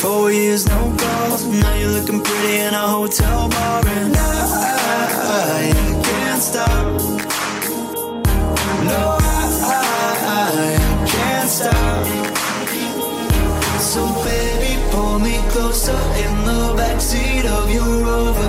Four years, no calls. Now you're looking pretty in a hotel bar, and I, can't stop. No, I, can't stop. So baby, pull me closer in the backseat of your Rover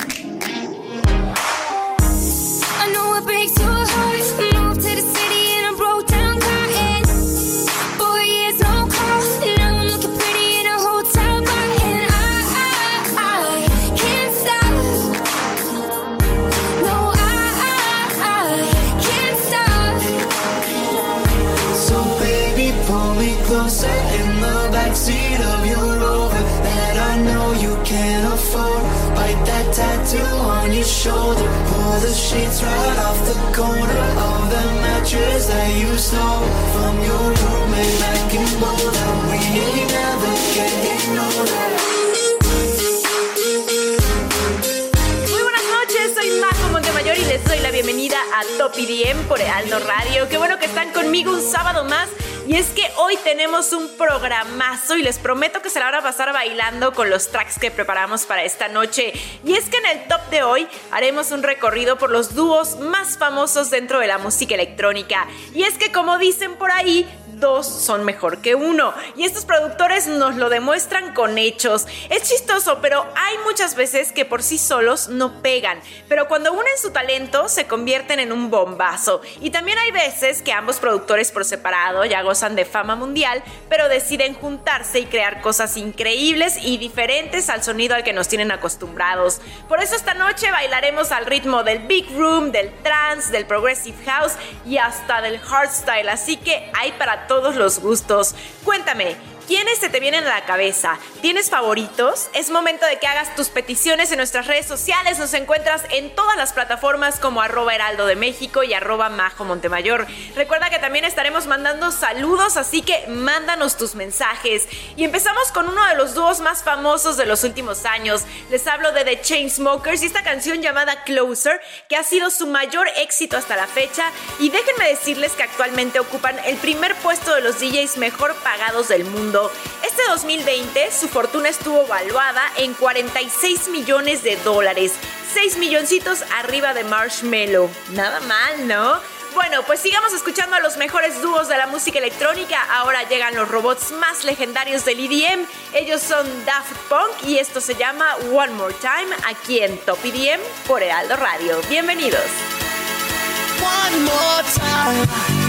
Shoulder. Pull the sheets right off the corner y les doy la bienvenida a Top IDM por Aldo Radio. Qué bueno que están conmigo un sábado más. Y es que hoy tenemos un programazo y les prometo que se la van a pasar bailando con los tracks que preparamos para esta noche. Y es que en el top de hoy haremos un recorrido por los dúos más famosos dentro de la música electrónica. Y es que como dicen por ahí, dos son mejor que uno. Y estos productores nos lo demuestran con hechos. Es chistoso, pero hay muchas veces que por sí solos no pegan. Pero cuando unen su talento, se convierten en un bombazo. Y también hay veces que ambos productores por separado ya gozan de fama mundial, pero deciden juntarse y crear cosas increíbles y diferentes al sonido al que nos tienen acostumbrados. Por eso esta noche bailaremos al ritmo del Big Room, del trance, del Progressive House y hasta del Hardstyle. Así que hay para todos los gustos. Cuéntame, ¿Quiénes se te vienen a la cabeza? ¿Tienes favoritos? Es momento de que hagas tus peticiones en nuestras redes sociales. Nos encuentras en todas las plataformas como arroba heraldo de México y arroba majo Montemayor. Recuerda que también estaremos mandando saludos, así que mándanos tus mensajes. Y empezamos con uno de los dúos más famosos de los últimos años. Les hablo de The Chainsmokers y esta canción llamada Closer, que ha sido su mayor éxito hasta la fecha. Y déjenme decirles que actualmente ocupan el primer puesto de los DJs mejor pagados del mundo. Este 2020 su fortuna estuvo valuada en 46 millones de dólares, 6 milloncitos arriba de Marshmello. Nada mal, ¿no? Bueno, pues sigamos escuchando a los mejores dúos de la música electrónica. Ahora llegan los robots más legendarios del EDM. Ellos son Daft Punk y esto se llama One More Time aquí en Top EDM por Heraldo Radio. Bienvenidos. One more time.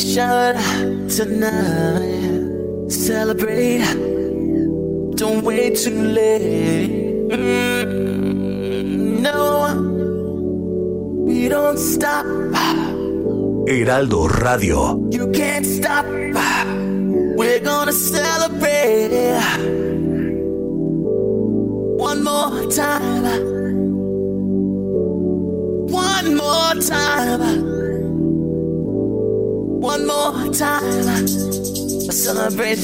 Celebration tonight. Celebrate. Don't wait too late. Mm, no, we don't stop. Heraldo Radio.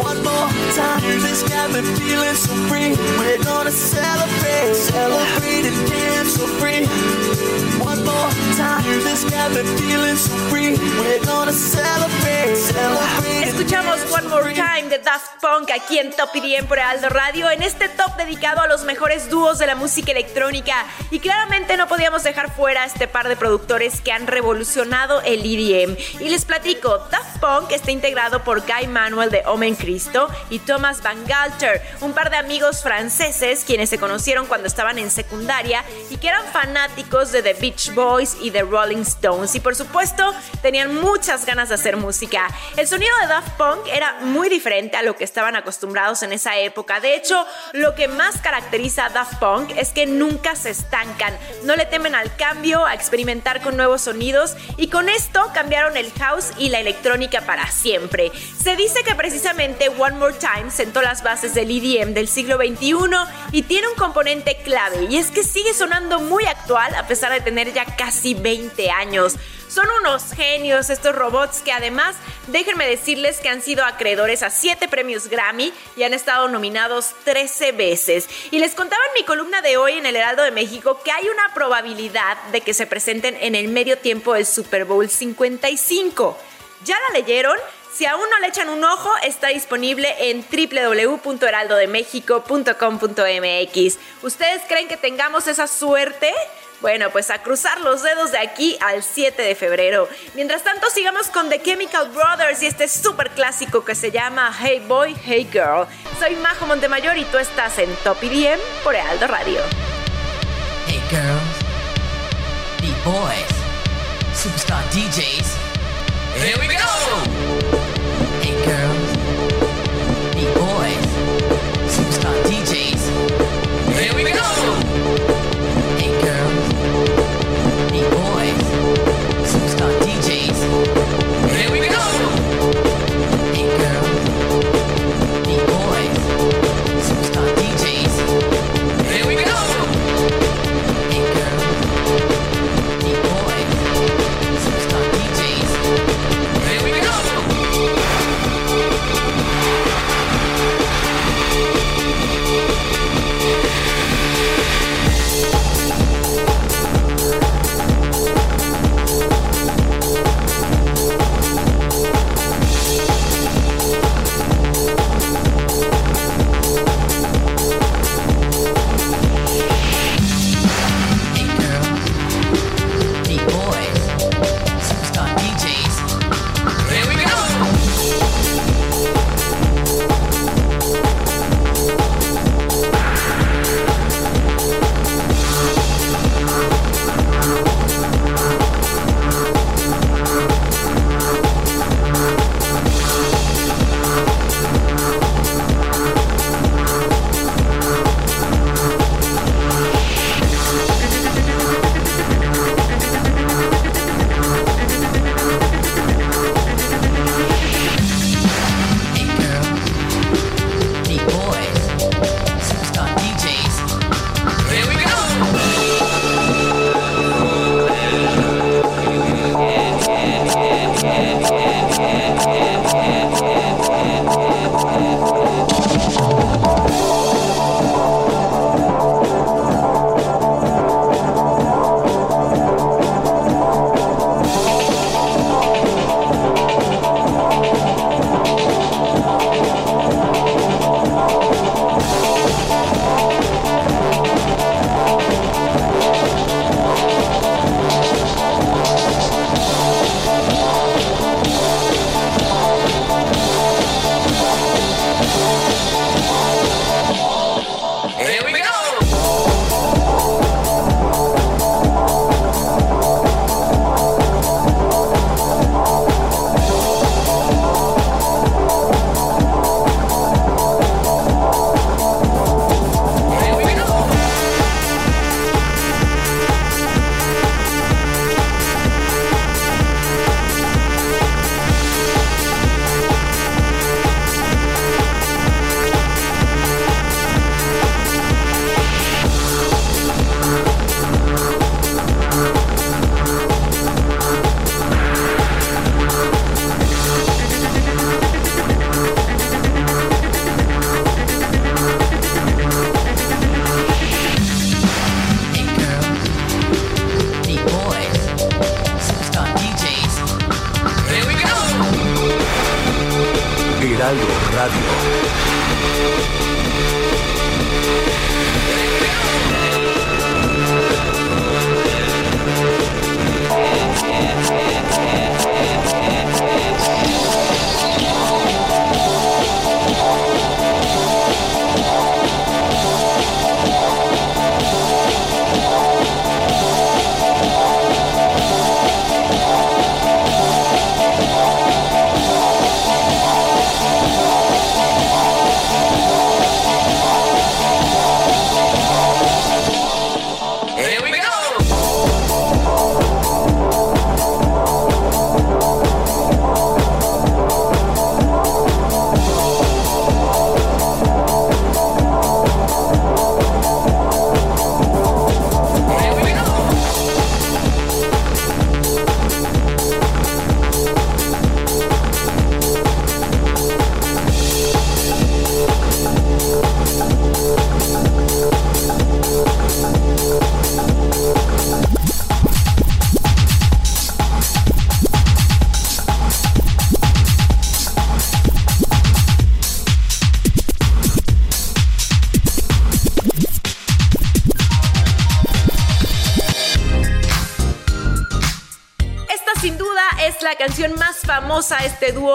One more time. Music's got me feeling so free. We're gonna celebrate. Celebrate and dance so free. One more time. Music's got me feeling so free. We're gonna celebrate. Celebrate and Escuchamos One More. Time de Daft Punk aquí en Top IDM por Aldo Radio, en este top dedicado a los mejores dúos de la música electrónica. Y claramente no podíamos dejar fuera a este par de productores que han revolucionado el EDM. Y les platico, Daft Punk está integrado por Guy Manuel de Omen Cristo y Thomas Van Galter, un par de amigos franceses quienes se conocieron cuando estaban en secundaria y que eran fanáticos de The Beach Boys y The Rolling Stones. Y por supuesto, tenían muchas ganas de hacer música. El sonido de Daft Punk era muy diferente a lo que estaban acostumbrados en esa época. De hecho, lo que más caracteriza a Daft Punk es que nunca se estancan, no le temen al cambio, a experimentar con nuevos sonidos y con esto cambiaron el house y la electrónica para siempre. Se dice que precisamente One More Time sentó las bases del EDM del siglo XXI y tiene un componente clave y es que sigue sonando muy actual a pesar de tener ya casi 20 años. Son unos genios estos robots que además, déjenme decirles que han sido acreedores a 7 premios Grammy y han estado nominados 13 veces. Y les contaba en mi columna de hoy en el Heraldo de México que hay una probabilidad de que se presenten en el medio tiempo del Super Bowl 55. ¿Ya la leyeron? Si aún no le echan un ojo, está disponible en www.heraldodemexico.com.mx. ¿Ustedes creen que tengamos esa suerte? Bueno, pues a cruzar los dedos de aquí al 7 de febrero. Mientras tanto, sigamos con The Chemical Brothers y este súper clásico que se llama Hey Boy, Hey Girl. Soy Majo Montemayor y tú estás en Top IDM por Aldo Radio. Hey girls, beat boys, superstar DJs. Here we go! Superstar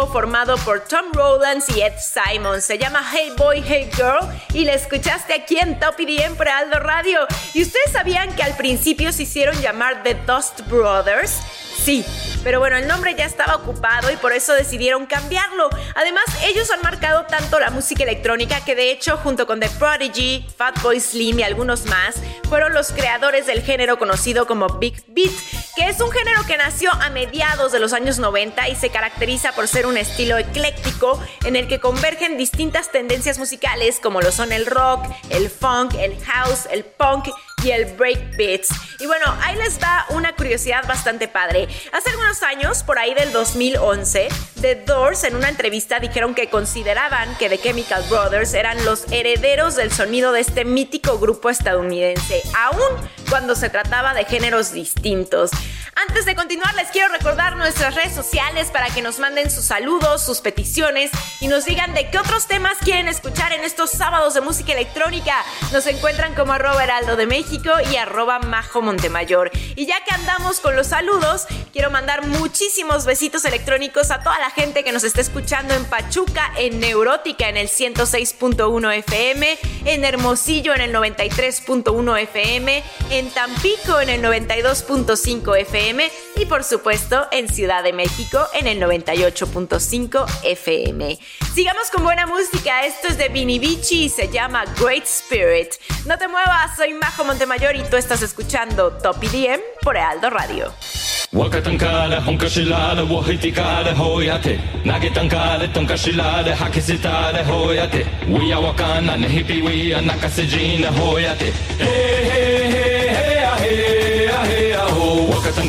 formado por Tom Rowlands y Ed Simon. Se llama Hey Boy, Hey Girl y la escuchaste aquí en Top EDM por Aldo Radio. ¿Y ustedes sabían que al principio se hicieron llamar The Dust Brothers? Sí, pero bueno, el nombre ya estaba ocupado y por eso decidieron cambiarlo. Además, ellos han marcado tanto la música electrónica que de hecho, junto con The Prodigy, Fatboy Slim y algunos más, fueron los creadores del género conocido como Big Beat, que es un género nació a mediados de los años 90 y se caracteriza por ser un estilo ecléctico en el que convergen distintas tendencias musicales como lo son el rock, el funk, el house, el punk y el breakbeats. Y bueno, ahí les va una curiosidad bastante padre. Hace algunos años, por ahí del 2011, The Doors en una entrevista dijeron que consideraban que The Chemical Brothers eran los herederos del sonido de este mítico grupo estadounidense, aún cuando se trataba de géneros distintos. Antes de continuar, les quiero recordar nuestras redes sociales para que nos manden sus saludos, sus peticiones y nos digan de qué otros temas quieren escuchar en estos sábados de música electrónica. Nos encuentran como arroba heraldo de México y arroba majo Montemayor. Y ya que andamos con los saludos, quiero mandar muchísimos besitos electrónicos a toda la gente que nos está escuchando en Pachuca, en Neurótica en el 106.1 FM, en Hermosillo en el 93.1 FM, en Tampico en el 92.5 FM FM y por supuesto en Ciudad de México en el 98.5 FM. Sigamos con buena música, esto es de Vini Vici y se llama Great Spirit. No te muevas, soy Majo Montemayor y tú estás escuchando Top IDM por Aldo Radio.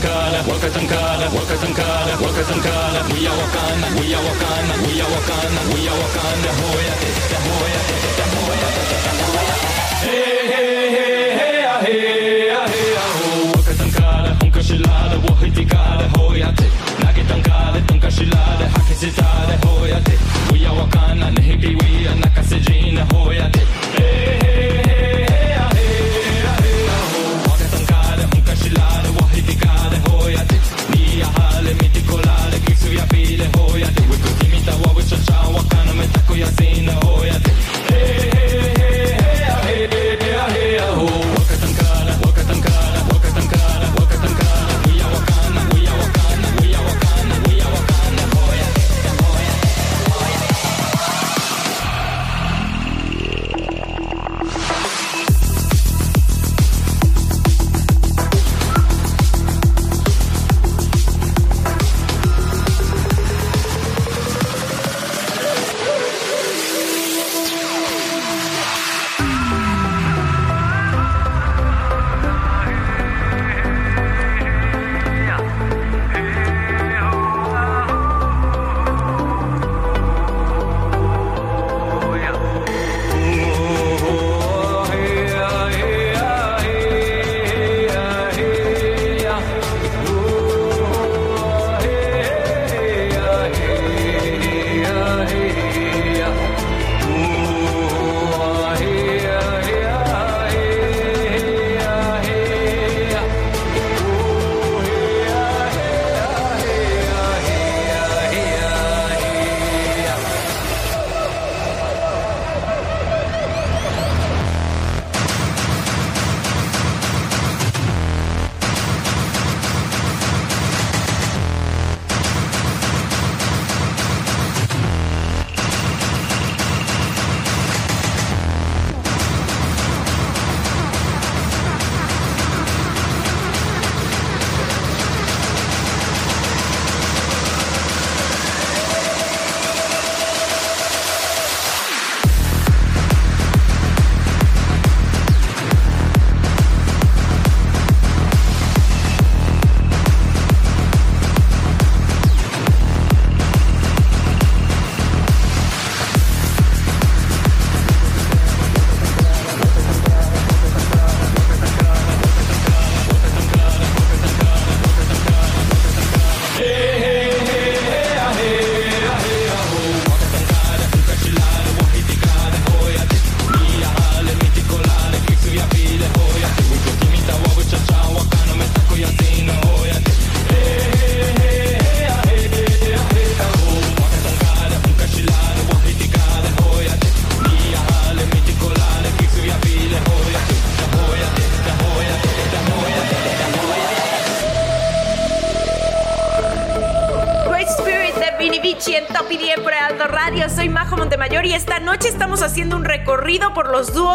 Wakatangana, Wakatangana, Wakatangana, Wakatangana, we are Wakanda, we are Wakanda, we are Wakanda, we are Wakana, Hoya, the Hoya, the Hoya, the Hoya. Hey, hey, hey, hey, ah, hey, ah, hey, ah, oh, Wakatangana, Unkashilada, Wahitigada, Hoya, Nagitangada, Unkashilada, Hakisitade,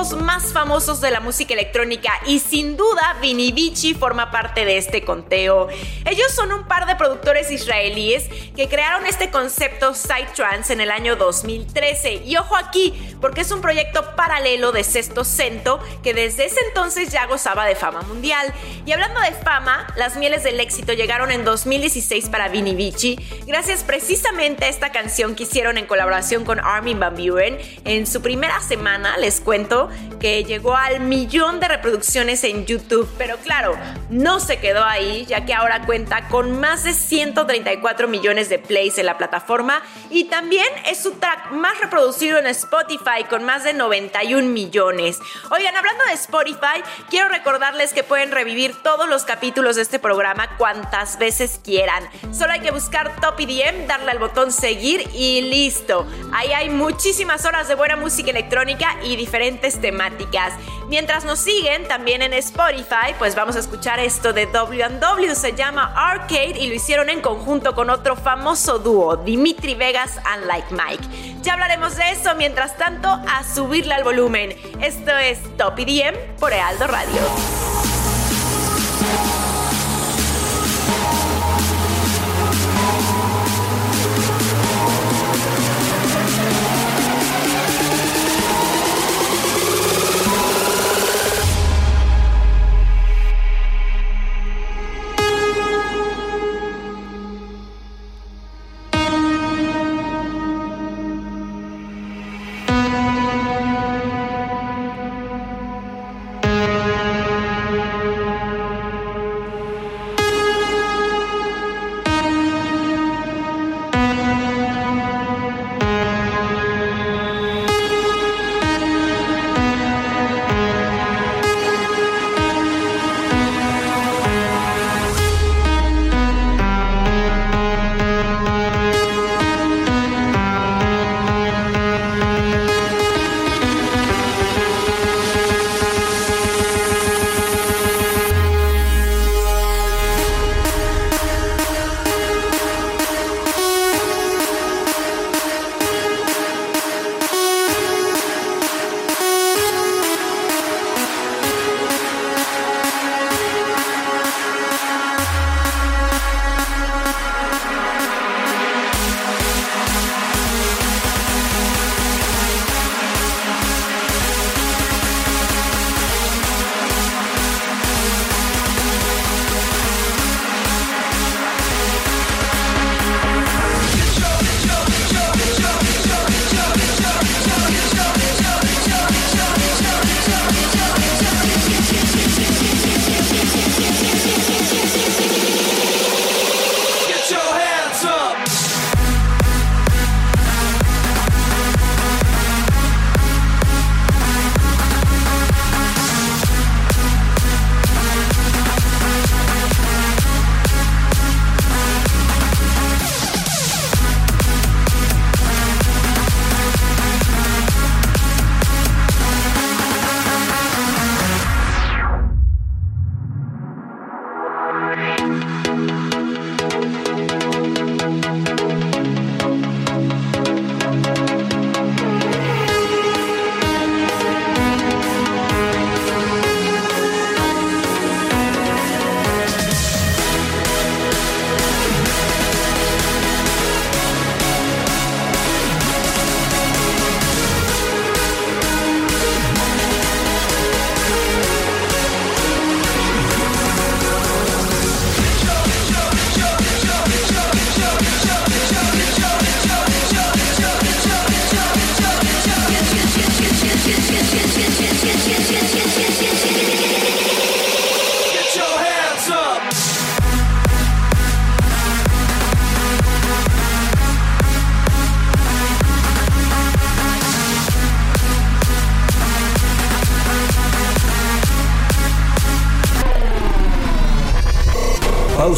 más famosos de la música electrónica y sin duda Vini forma parte de este conteo. Ellos son un par de productores israelíes que crearon este concepto Psytrance en el año 2013 y ojo aquí porque es un proyecto paralelo de Sexto Cento que desde ese entonces ya gozaba de fama mundial. Y hablando de fama, las mieles del éxito llegaron en 2016 para Vini Vici gracias precisamente a esta canción que hicieron en colaboración con Armin Van Buren. En su primera semana les cuento que llegó al millón de reproducciones en YouTube, pero claro, no se quedó ahí, ya que ahora cuenta con más de 134 millones de plays en la plataforma y también es su track más reproducido en Spotify con más de 91 millones. Oigan, hablando de Spotify, quiero recordarles que pueden revivir todos los capítulos de este programa cuantas veces quieran. Solo hay que buscar Top EDM, darle al botón seguir y listo. Ahí hay muchísimas horas de buena música electrónica y diferentes temáticas. Mientras nos siguen también en Spotify, pues vamos a escuchar esto de W&W, se llama Arcade y lo hicieron en conjunto con otro famoso dúo, Dimitri Vegas and Like Mike. Ya hablaremos de eso, mientras tanto, a subirle al volumen. Esto es Top EDM por Ealdo Radio.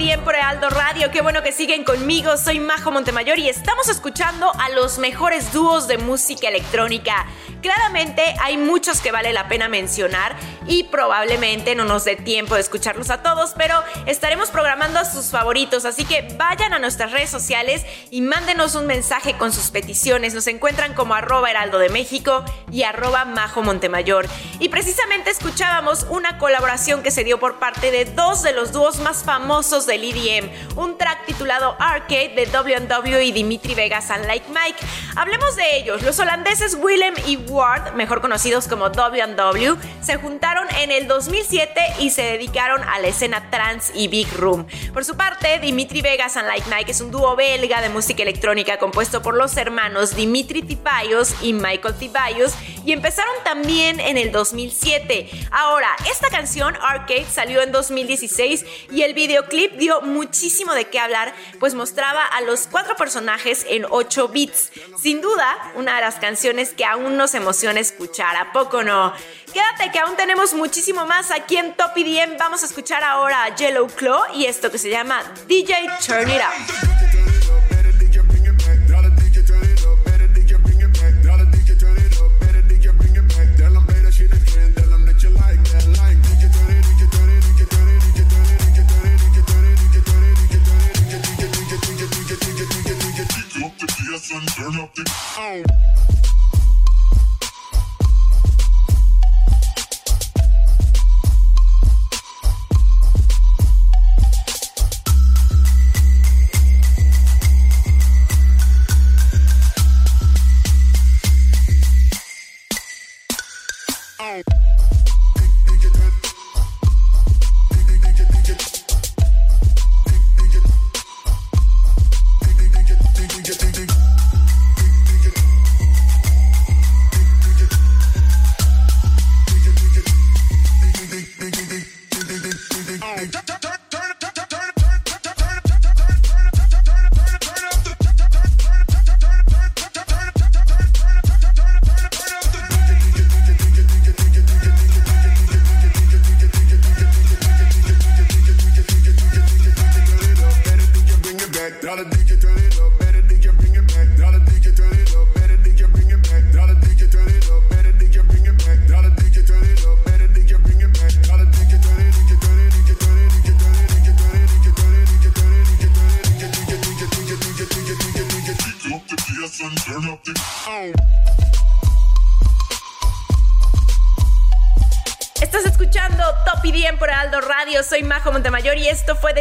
Bien por Aldo Radio. Qué bueno que siguen conmigo. Soy Majo Montemayor y estamos escuchando a los mejores dúos de música electrónica. Claramente hay muchos que vale la pena mencionar y probablemente no nos dé tiempo de escucharlos a todos, pero estaremos programando a sus favoritos, así que vayan a nuestras redes sociales y mándenos un mensaje con sus peticiones. Nos encuentran como arroba heraldo de México y arroba Majo Montemayor. Y precisamente escuchábamos una colaboración que se dio por parte de dos de los dúos más famosos del EDM, un track titulado Arcade de WW y Dimitri Vegas and Like Mike. Hablemos de ellos. Los holandeses Willem y Ward, mejor conocidos como WW, se juntaron en el 2007 y se dedicaron a la escena trance y big room. Por su parte, Dimitri Vegas and Like Mike es un dúo belga de música electrónica compuesto por los hermanos Dimitri Tipayos y Michael Tipayos y empezaron también en el 2007. Ahora, esta canción Arcade salió en 2016 y el videoclip dio muchísimo de qué hablar, pues mostraba a los cuatro personajes en 8 bits. Sin duda, una de las canciones que aún nos emociona escuchar, ¿a poco no? Quédate que aún tenemos muchísimo más aquí en Top EDM. Vamos a escuchar ahora a Yellow Claw y esto que se llama DJ Turn It Up.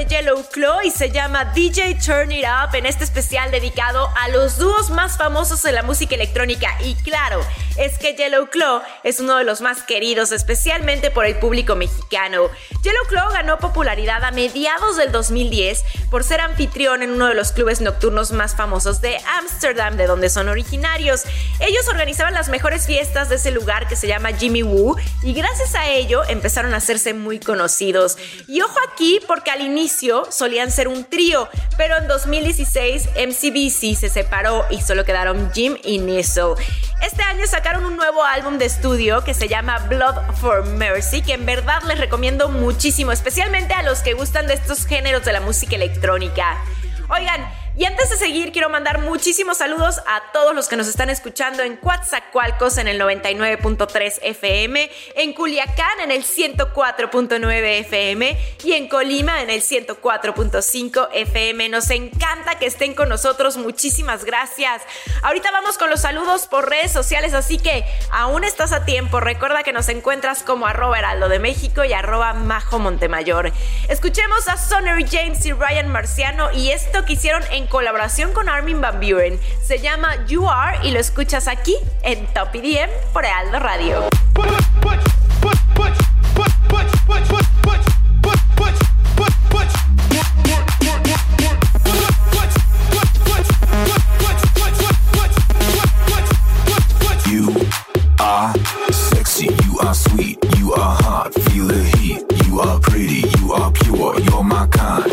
Yellow Claw y se llama DJ Turn It Up en este especial dedicado a los dúos más famosos de la música electrónica. Y claro, es que Yellow Claw es uno de los más queridos, especialmente por el público mexicano. Yellow Claw ganó popularidad a mediados del 2010 por ser anfitrión en uno de los clubes nocturnos más famosos de Ámsterdam, de donde son originarios. Ellos organizaban las mejores fiestas de ese lugar que se llama Jimmy Woo y gracias a ello empezaron a hacerse muy conocidos. Y ojo aquí porque al inicio solían ser un trío, pero en 2016 MCBC se separó y solo quedaron Jim y Nisso. Este año sacaron un nuevo álbum de estudio que se llama Blood for Mercy, que en verdad les recomiendo muchísimo, especialmente a los que gustan de estos géneros de la música electrónica. Oigan, y antes de seguir, quiero mandar muchísimos saludos a todos los que nos están escuchando en Coatzacoalcos en el 99.3 FM, en Culiacán en el 104.9 FM y en Colima en el 104.5 FM. Nos encanta que estén con nosotros, muchísimas gracias. Ahorita vamos con los saludos por redes sociales, así que aún estás a tiempo. Recuerda que nos encuentras como arroba heraldo de México y arroba majo Montemayor. Escuchemos a Sonny James y Ryan Marciano y esto que hicieron en colaboración con Armin Van Buren. Se llama You Are y lo escuchas aquí en Top EDM por Heraldo Radio. You are sexy, you are sweet, you are hot, feel the heat. You are pretty, you are pure, you're my kind.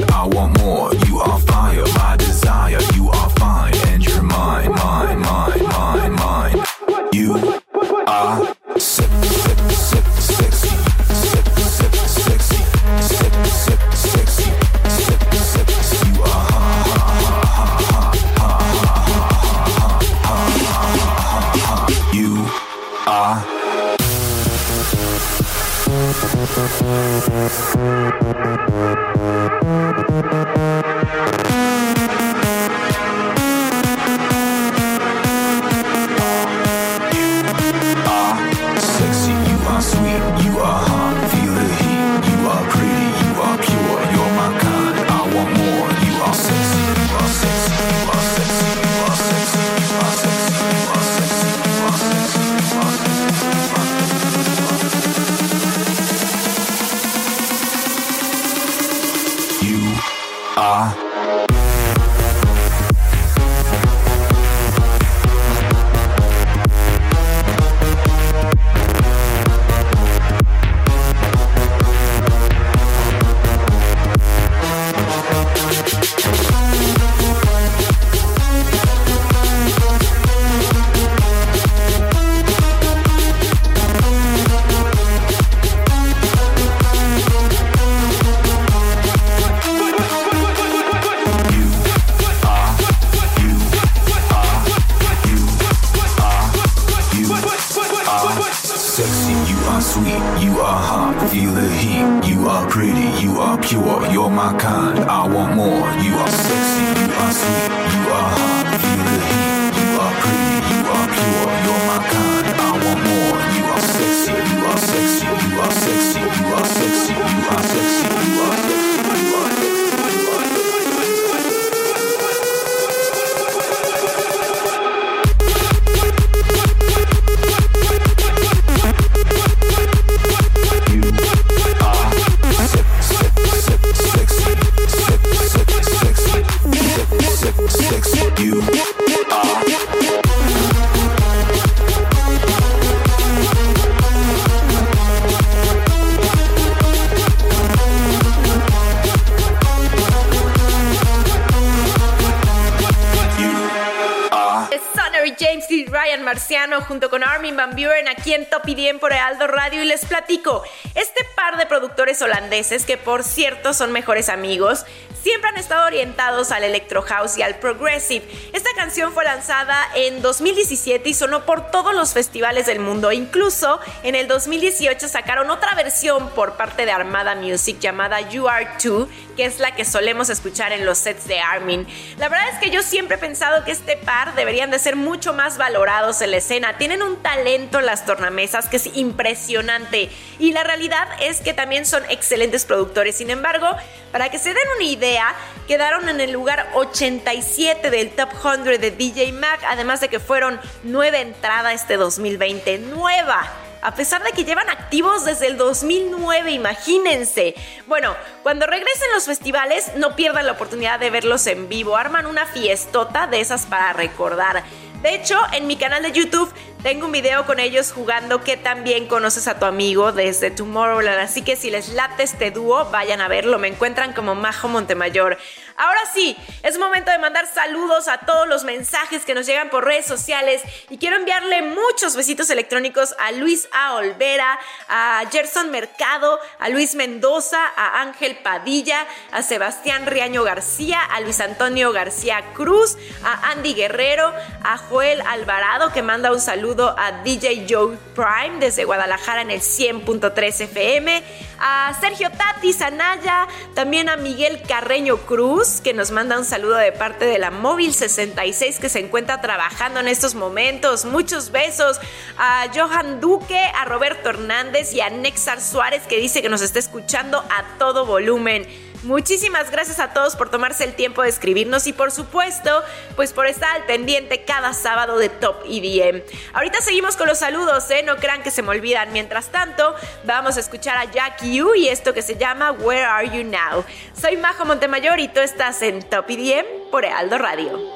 Holandeses que por cierto son mejores amigos, siempre han estado orientados al electro house y al progressive. Esta canción fue lanzada en 2017 y sonó por todos los festivales del mundo, incluso en el 2018 sacaron otra versión por parte de Armada Music llamada You Are Too, que es la que solemos escuchar en los sets de Armin. La verdad es que yo siempre he pensado que este par deberían de ser mucho más valorados en la escena. Tienen un talento en las tornamesas que es impresionante y la realidad es que también son excelentes productores. Sin embargo, para que se den una idea, quedaron en el lugar 87 del Top 100 de DJ Mag, además de que fueron nueva entrada este 2020. Nueva a pesar de que llevan activos desde el 2009, imagínense. Bueno, cuando regresen los festivales, no pierdan la oportunidad de verlos en vivo. Arman una fiestota de esas para recordar. De hecho, en mi canal de YouTube tengo un video con ellos jugando que también conoces a tu amigo desde Tomorrowland. Así que si les late este dúo, vayan a verlo. Me encuentran como Majo Montemayor. Ahora sí, es momento de mandar saludos a todos los mensajes que nos llegan por redes sociales. Y quiero enviarle muchos besitos electrónicos a Luis A. Olvera, a Gerson Mercado, a Luis Mendoza, a Ángel Padilla, a Sebastián Riaño García, a Luis Antonio García Cruz, a Andy Guerrero, a Joel Alvarado que manda un saludo a DJ Joe Prime desde Guadalajara en el 100.3 FM, a Sergio Tati Sanaya, también a Miguel Carreño Cruz que nos manda un saludo de parte de la Móvil 66 que se encuentra trabajando en estos momentos. Muchos besos a Johan Duque, a Roberto Hernández y a Nexar Suárez que dice que nos está escuchando a todo volumen. Muchísimas gracias a todos por tomarse el tiempo de escribirnos y por supuesto, pues por estar al pendiente cada sábado de Top EDM. Ahorita seguimos con los saludos, ¿eh? No crean que se me olvidan. Mientras tanto, vamos a escuchar a Jack Yu y esto que se llama Where Are You Now. Soy Majo Montemayor y tú estás en Top EDM por Aldo Radio.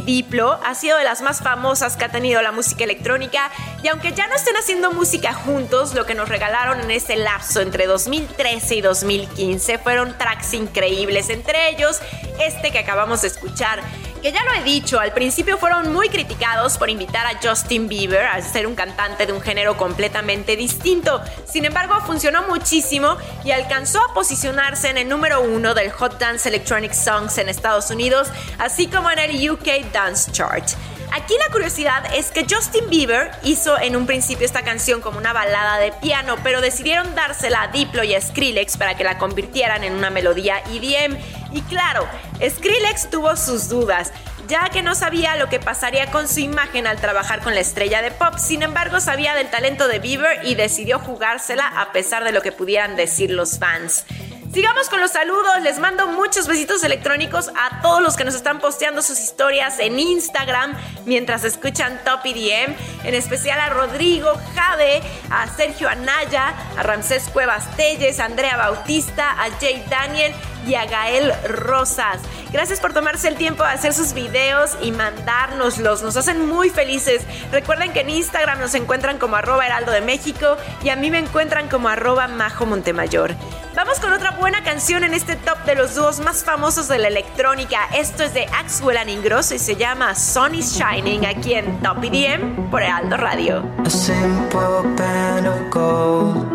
Diplo ha sido de las más famosas que ha tenido la música electrónica. Y aunque ya no estén haciendo música juntos, lo que nos regalaron en ese lapso entre 2013 y 2015 fueron tracks increíbles. Entre ellos, este que acabamos de escuchar que ya lo he dicho, al principio fueron muy criticados por invitar a Justin Bieber a ser un cantante de un género completamente distinto. Sin embargo, funcionó muchísimo y alcanzó a posicionarse en el número uno del Hot Dance Electronic Songs en Estados Unidos, así como en el UK Dance Chart. Aquí la curiosidad es que Justin Bieber hizo en un principio esta canción como una balada de piano, pero decidieron dársela a Diplo y a Skrillex para que la convirtieran en una melodía EDM. Y claro, Skrillex tuvo sus dudas, ya que no sabía lo que pasaría con su imagen al trabajar con la estrella de pop. Sin embargo, sabía del talento de Bieber y decidió jugársela a pesar de lo que pudieran decir los fans. Sigamos con los saludos. Les mando muchos besitos electrónicos a todos los que nos están posteando sus historias en Instagram mientras escuchan Top EDM. En especial a Rodrigo Jade, a Sergio Anaya, a Ramsés Cuevas Telles, a Andrea Bautista, a Jay Daniel y a Gael Rosas. Gracias por tomarse el tiempo de hacer sus videos y mandárnoslos. Nos hacen muy felices. Recuerden que en Instagram nos encuentran como arroba heraldo de México y a mí me encuentran como arroba majo Montemayor. Vamos con otra buena canción en este top de los dúos más famosos de la electrónica. Esto es de Axwell and Ingrosso y se llama Sun Shining aquí en Top EDM por Heraldo Radio. A simple band of gold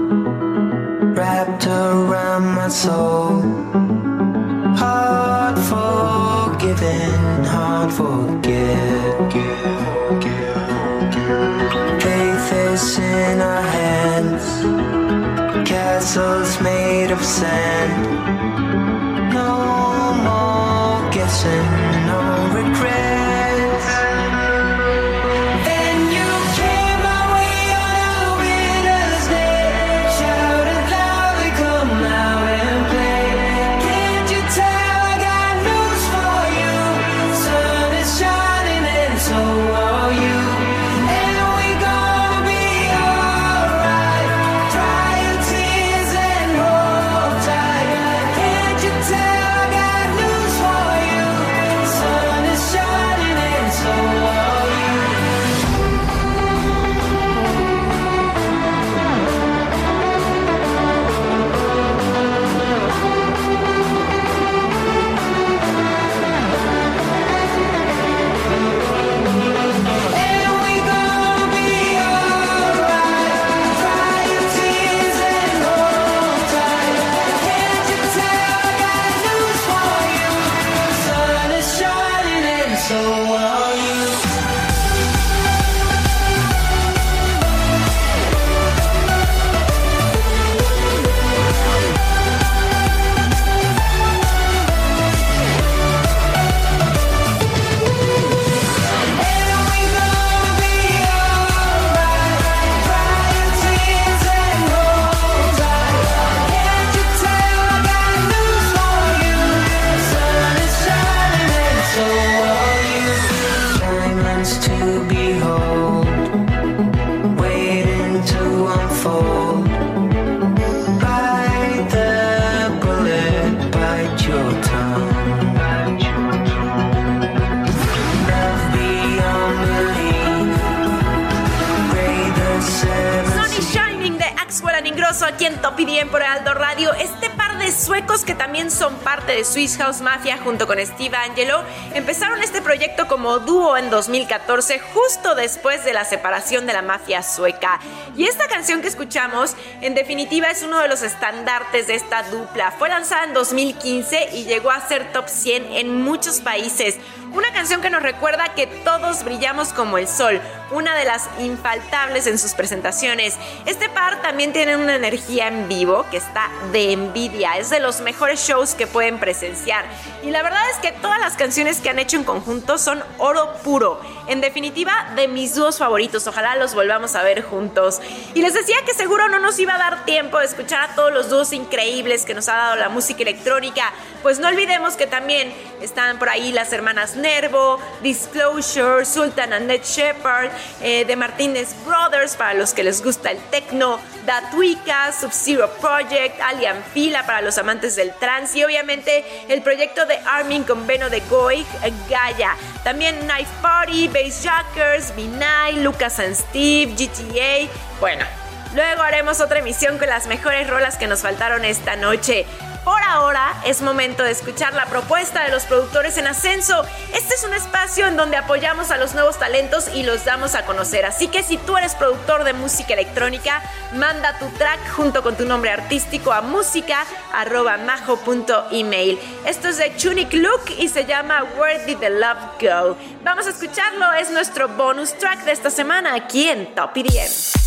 wrapped around my soul. Hard forgiven, hard forget. Faith is in our hands, castles made of sand. No more guessing, no regrets. Aquí en Top IDM por Aldo Radio. Este par de suecos que también son parte de Swiss House Mafia junto con Steve Angelo empezaron este proyecto como dúo en 2014 justo después de la separación de la mafia sueca. Y esta canción que escuchamos en definitiva es uno de los estandartes de esta dupla. Fue lanzada en 2015 y llegó a ser top 100 en muchos países. Una canción que nos recuerda que todos brillamos como el sol, una de las infaltables en sus presentaciones. Este par también tiene una energía en vivo que está de envidia, es de los mejores shows que pueden presenciar. Y la verdad es que todas las canciones que han hecho en conjunto son oro puro. En definitiva, de mis dúos favoritos, ojalá los volvamos a ver juntos. Y les decía que seguro no nos iba a dar tiempo de escuchar a todos los dúos increíbles que nos ha dado la música electrónica, pues no olvidemos que también están por ahí las hermanas Nervo, Disclosure, Sultan and Ned Shepard, eh, de Martínez Brothers para los que les gusta el techno, Datuica, Sub-Zero Project, Alien Fila para los amantes del trance y obviamente el proyecto de Armin con Beno de Goig, eh, Gaia. También Knife Party, Bass Jackers, B9, Lucas and Steve, GTA. Bueno, luego haremos otra emisión con las mejores rolas que nos faltaron esta noche. Por ahora es momento de escuchar la propuesta de los productores en ascenso. Este es un espacio en donde apoyamos a los nuevos talentos y los damos a conocer. Así que si tú eres productor de música electrónica, manda tu track junto con tu nombre artístico a música.majo.email. Esto es de Tunic Look y se llama Where Did the Love Go? Vamos a escucharlo, es nuestro bonus track de esta semana aquí en Top 10.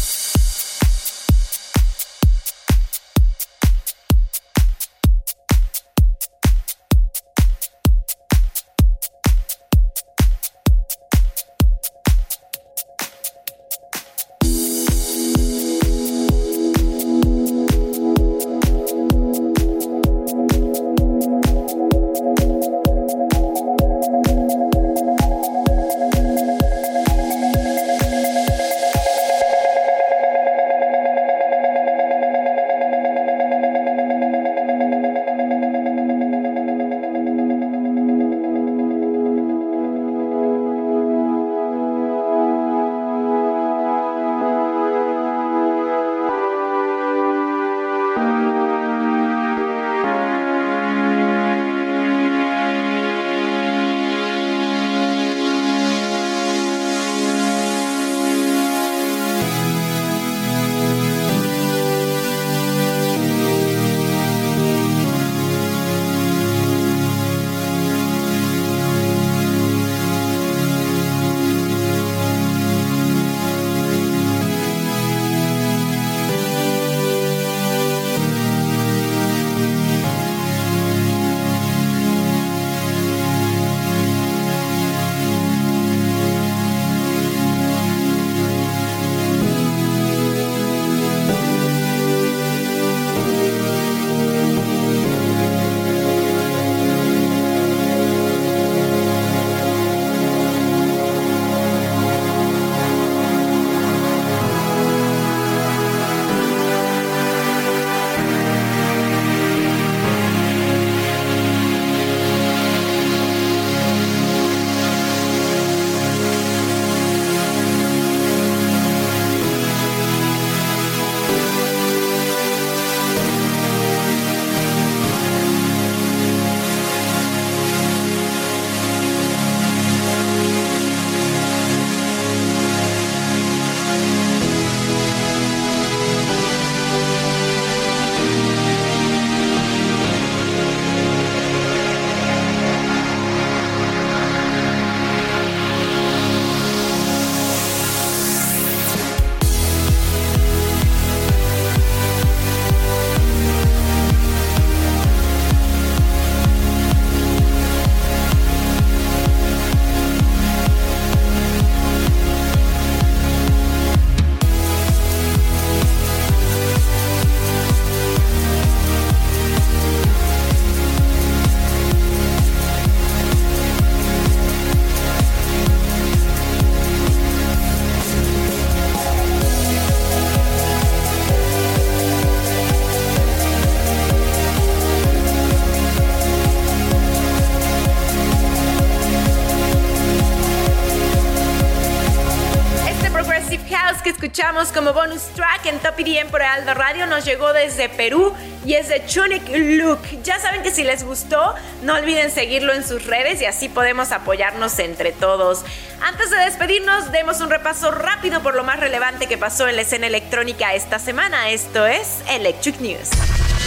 Como bonus track en Top EDM por Aldo Radio nos llegó desde Perú y es de Chunic Look. Ya saben que si les gustó, no olviden seguirlo en sus redes y así podemos apoyarnos entre todos. Antes de despedirnos, demos un repaso rápido por lo más relevante que pasó en la escena electrónica esta semana. Esto es Electric News.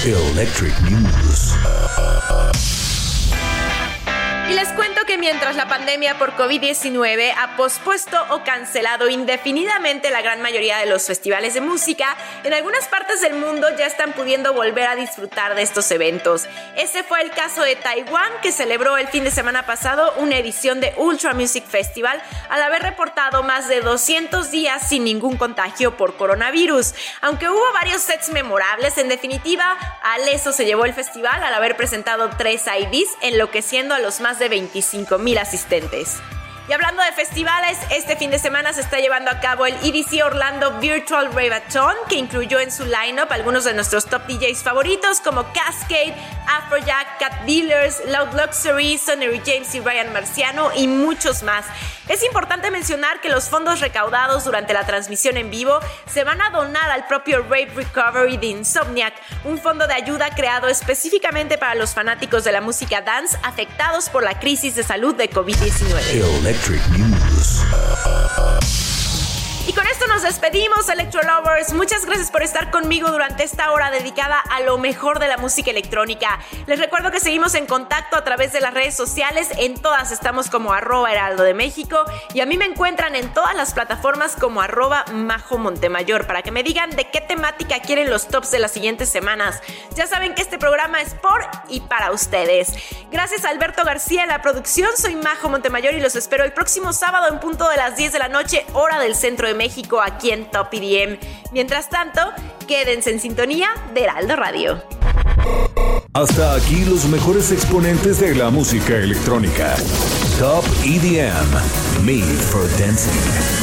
Electric News. Y les cuento que mientras la pandemia por COVID-19 ha pospuesto o cancelado indefinidamente la gran mayoría de los festivales de música, en algunas partes del mundo ya están pudiendo volver a disfrutar de estos eventos. Ese fue el caso de Taiwán, que celebró el fin de semana pasado una edición de Ultra Music Festival al haber reportado más de 200 días sin ningún contagio por coronavirus. Aunque hubo varios sets memorables, en definitiva, Aleso se llevó el festival al haber presentado tres IDs, enloqueciendo a los más de 25 mil asistentes. Y hablando de festivales, este fin de semana se está llevando a cabo el EDC Orlando Virtual Ravathon, que incluyó en su lineup algunos de nuestros top DJs favoritos como Cascade, Afrojack, Cat Dealers, Loud Luxury, Sonny James y Ryan Marciano y muchos más. Es importante mencionar que los fondos recaudados durante la transmisión en vivo se van a donar al propio Rave Recovery de Insomniac, un fondo de ayuda creado específicamente para los fanáticos de la música dance afectados por la crisis de salud de COVID-19. Electric News. Y con esto nos despedimos, Electro Lovers. Muchas gracias por estar conmigo durante esta hora dedicada a lo mejor de la música electrónica. Les recuerdo que seguimos en contacto a través de las redes sociales. En todas estamos como arroba heraldo de México. Y a mí me encuentran en todas las plataformas como arroba majo Montemayor para que me digan de qué temática quieren los tops de las siguientes semanas. Ya saben que este programa es por y para ustedes. Gracias a Alberto García en la producción. Soy Majo Montemayor y los espero el próximo sábado en punto de las 10 de la noche, hora del centro de México, aquí en Top EDM. Mientras tanto, quédense en sintonía de Heraldo Radio. Hasta aquí los mejores exponentes de la música electrónica. Top EDM. Made for Dancing.